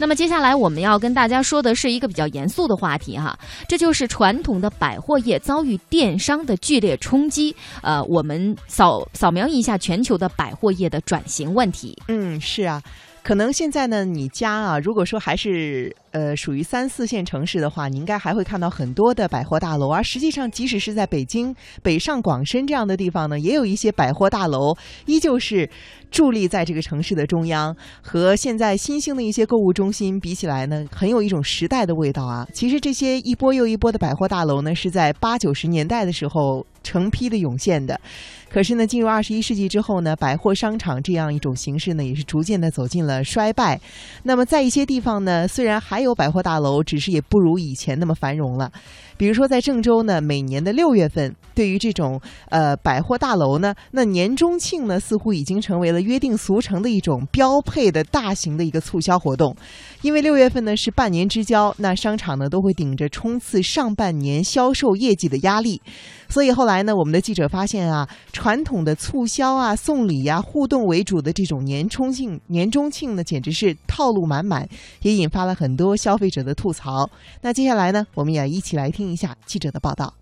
那么接下来我们要跟大家说的是一个比较严肃的话题哈，这就是传统的百货业遭遇电商的剧烈冲击。呃，我们扫扫描一下全球的百货业的转型问题。嗯，是啊。可能现在呢，你家啊，如果说还是呃属于三四线城市的话，你应该还会看到很多的百货大楼。而实际上，即使是在北京、北上广深这样的地方呢，也有一些百货大楼依旧是伫立在这个城市的中央。和现在新兴的一些购物中心比起来呢，很有一种时代的味道啊。其实这些一波又一波的百货大楼呢，是在八九十年代的时候成批的涌现的。可是呢，进入二十一世纪之后呢，百货商场这样一种形式呢，也是逐渐的走进了衰败。那么在一些地方呢，虽然还有百货大楼，只是也不如以前那么繁荣了。比如说在郑州呢，每年的六月份，对于这种呃百货大楼呢，那年中庆呢，似乎已经成为了约定俗成的一种标配的大型的一个促销活动。因为六月份呢是半年之交，那商场呢都会顶着冲刺上半年销售业绩的压力。所以后来呢，我们的记者发现啊，传统的促销啊、送礼呀、互动为主的这种年中庆、年中庆呢，简直是套路满满，也引发了很多消费者的吐槽。那接下来呢，我们也一起来听一下记者的报道。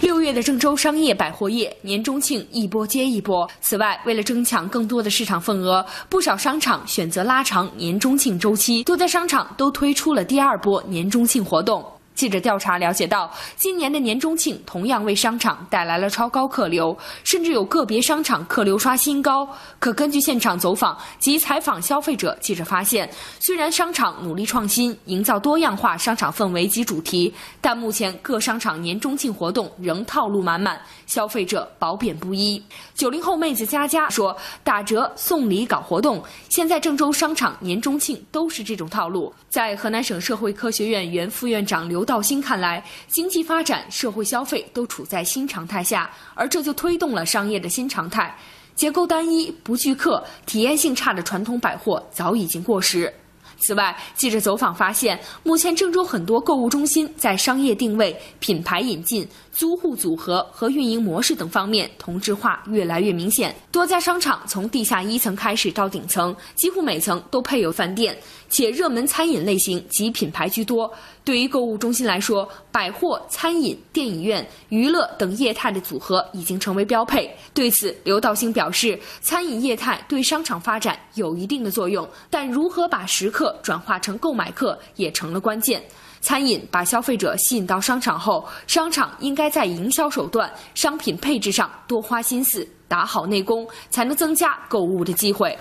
六月的郑州商业百货业年中庆一波接一波。此外，为了争抢更多的市场份额，不少商场选择拉长年中庆周期，多家商场都推出了第二波年中庆活动。记者调查了解到，今年的年中庆同样为商场带来了超高客流，甚至有个别商场客流刷新高。可根据现场走访及采访消费者，记者发现，虽然商场努力创新，营造多样化商场氛围及主题，但目前各商场年中庆活动仍套路满满，消费者褒贬不一。九零后妹子佳佳说：“打折、送礼、搞活动，现在郑州商场年中庆都是这种套路。”在河南省社会科学院原副院长刘。刘道新看来，经济发展、社会消费都处在新常态下，而这就推动了商业的新常态。结构单一、不聚客、体验性差的传统百货早已经过时。此外，记者走访发现，目前郑州很多购物中心在商业定位、品牌引进。租户组合和运营模式等方面同质化越来越明显。多家商场从地下一层开始到顶层，几乎每层都配有饭店，且热门餐饮类型及品牌居多。对于购物中心来说，百货、餐饮、电影院、娱乐等业态的组合已经成为标配。对此，刘道兴表示，餐饮业态对商场发展有一定的作用，但如何把食客转化成购买客也成了关键。餐饮把消费者吸引到商场后，商场应该在营销手段、商品配置上多花心思，打好内功，才能增加购物的机会。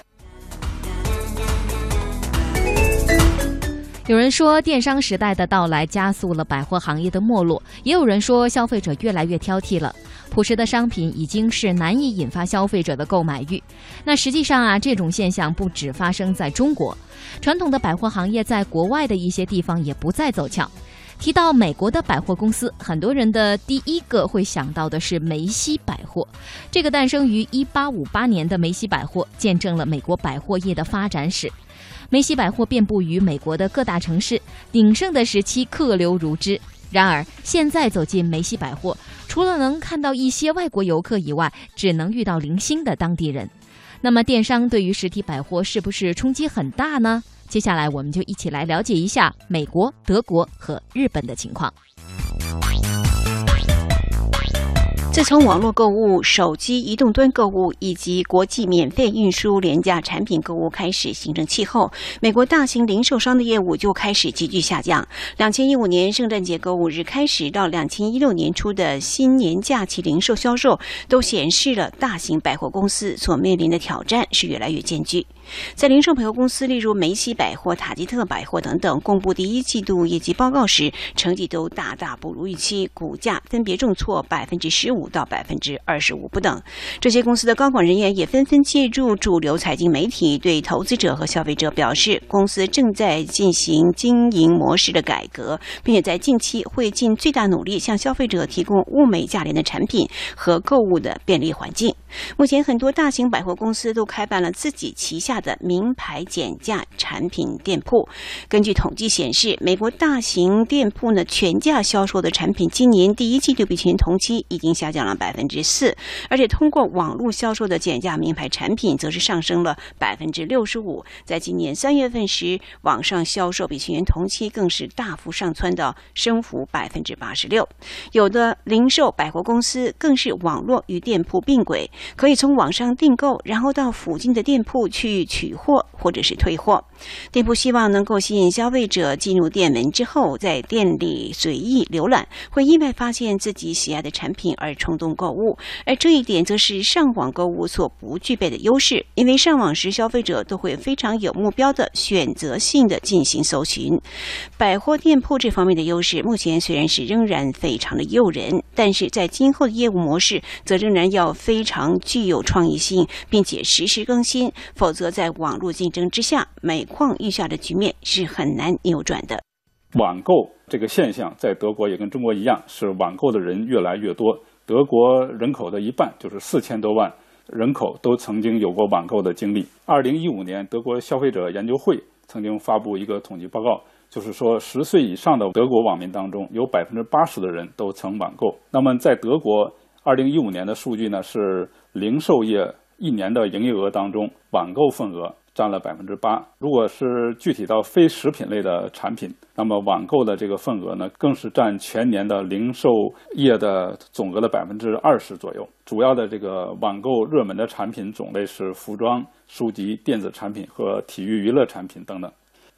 有人说，电商时代的到来加速了百货行业的没落；也有人说，消费者越来越挑剔了。朴实的商品已经是难以引发消费者的购买欲。那实际上啊，这种现象不只发生在中国，传统的百货行业在国外的一些地方也不再走俏。提到美国的百货公司，很多人的第一个会想到的是梅西百货。这个诞生于1858年的梅西百货，见证了美国百货业的发展史。梅西百货遍布于美国的各大城市，鼎盛的时期客流如织。然而，现在走进梅西百货，除了能看到一些外国游客以外，只能遇到零星的当地人。那么，电商对于实体百货是不是冲击很大呢？接下来，我们就一起来了解一下美国、德国和日本的情况。自从网络购物、手机移动端购物以及国际免费运输廉价产品购物开始形成气候，美国大型零售商的业务就开始急剧下降。两千一五年圣诞节购物日开始到两千一六年初的新年假期零售销售，都显示了大型百货公司所面临的挑战是越来越艰巨。在零售百货公司，例如梅西百货、塔吉特百货等等，公布第一季度业绩报告时，成绩都大大不如预期，股价分别重挫百分之十五五到百分之二十五不等。这些公司的高管人员也纷纷借助主流财经媒体，对投资者和消费者表示，公司正在进行经营模式的改革，并且在近期会尽最大努力向消费者提供物美价廉的产品和购物的便利环境。目前，很多大型百货公司都开办了自己旗下的名牌减价产品店铺。根据统计显示，美国大型店铺呢全价销售的产品，今年第一季度比去年同期已经下降了百分之四，而且通过网络销售的减价名牌产品则是上升了百分之六十五。在今年三月份时，网上销售比去年同期更是大幅上蹿到升幅百分之八十六。有的零售百货公司更是网络与店铺并轨。可以从网上订购，然后到附近的店铺去取货或者是退货。店铺希望能够吸引消费者进入店门之后，在店里随意浏览，会意外发现自己喜爱的产品而冲动购物。而这一点则是上网购物所不具备的优势，因为上网时消费者都会非常有目标的、选择性的进行搜寻。百货店铺这方面的优势，目前虽然是仍然非常的诱人，但是在今后的业务模式，则仍然要非常。具有创意性，并且实时更新，否则在网络竞争之下，每况愈下的局面是很难扭转的。网购这个现象在德国也跟中国一样，是网购的人越来越多。德国人口的一半，就是四千多万人口，都曾经有过网购的经历。二零一五年，德国消费者研究会曾经发布一个统计报告，就是说十岁以上的德国网民当中，有百分之八十的人都曾网购。那么在德国。二零一五年的数据呢，是零售业一年的营业额当中，网购份额占了百分之八。如果是具体到非食品类的产品，那么网购的这个份额呢，更是占全年的零售业的总额的百分之二十左右。主要的这个网购热门的产品种类是服装、书籍、电子产品和体育娱乐产品等等。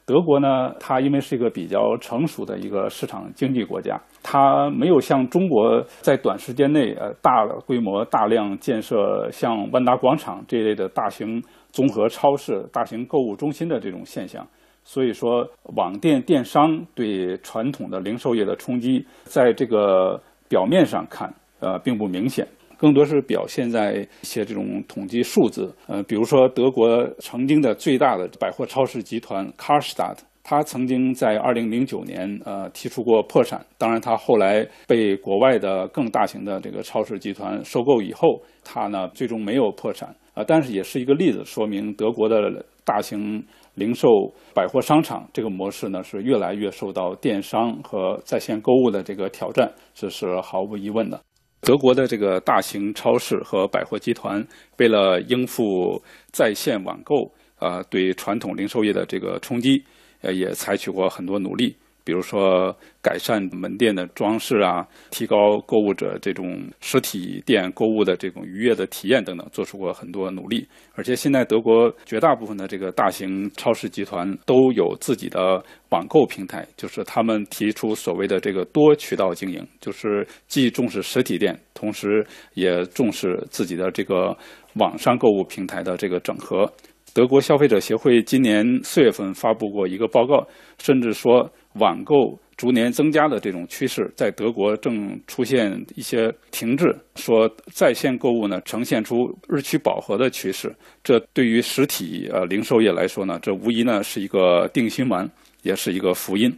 德国呢，它因为是一个比较成熟的一个市场经济国家，它没有像中国在短时间内呃大规模大量建设像万达广场这一类的大型综合超市、大型购物中心的这种现象。所以说，网店电商对传统的零售业的冲击，在这个表面上看，呃，并不明显。更多是表现在一些这种统计数字，呃，比如说德国曾经的最大的百货超市集团 Carstadt 他曾经在二零零九年呃提出过破产，当然他后来被国外的更大型的这个超市集团收购以后，他呢最终没有破产啊，但是也是一个例子，说明德国的大型零售百货商场这个模式呢是越来越受到电商和在线购物的这个挑战，这是毫无疑问的。德国的这个大型超市和百货集团，为了应付在线网购，啊，对传统零售业的这个冲击，呃，也采取过很多努力。比如说改善门店的装饰啊，提高购物者这种实体店购物的这种愉悦的体验等等，做出过很多努力。而且现在德国绝大部分的这个大型超市集团都有自己的网购平台，就是他们提出所谓的这个多渠道经营，就是既重视实体店，同时也重视自己的这个网上购物平台的这个整合。德国消费者协会今年四月份发布过一个报告，甚至说。网购逐年增加的这种趋势，在德国正出现一些停滞，说在线购物呢呈现出日趋饱和的趋势。这对于实体呃零售业来说呢，这无疑呢是一个定心丸，也是一个福音。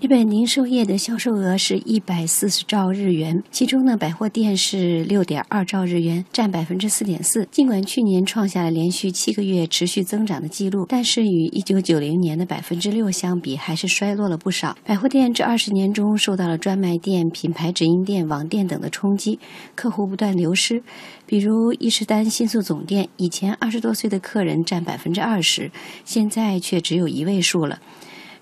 日本零售业的销售额是一百四十兆日元，其中呢，百货店是六点二兆日元，占百分之四点四。尽管去年创下了连续七个月持续增长的记录，但是与一九九零年的百分之六相比，还是衰落了不少。百货店这二十年中受到了专卖店、品牌直营店、网店等的冲击，客户不断流失。比如伊势丹新宿总店，以前二十多岁的客人占百分之二十，现在却只有一位数了。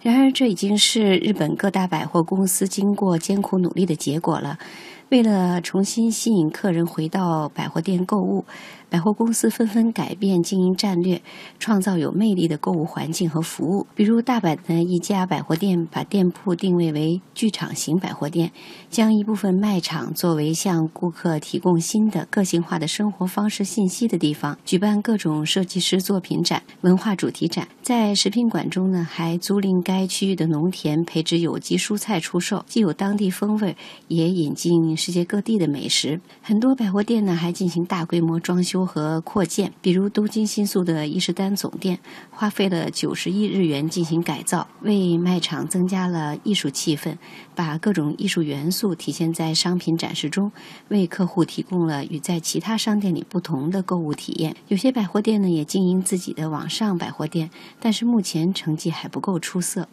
然而，这已经是日本各大百货公司经过艰苦努力的结果了。为了重新吸引客人回到百货店购物。百货公司纷纷改变经营战略，创造有魅力的购物环境和服务。比如，大阪的一家百货店把店铺定位为剧场型百货店，将一部分卖场作为向顾客提供新的个性化的生活方式信息的地方，举办各种设计师作品展、文化主题展。在食品馆中呢，还租赁该区域的农田，培植有机蔬菜出售，既有当地风味，也引进世界各地的美食。很多百货店呢，还进行大规模装修。和扩建。比如东京新宿的伊势丹总店，花费了九十亿日元进行改造，为卖场增加了艺术气氛，把各种艺术元素体现在商品展示中，为客户提供了与在其他商店里不同的购物体验。有些百货店呢，也经营自己的网上百货店，但是目前成绩还不够出色。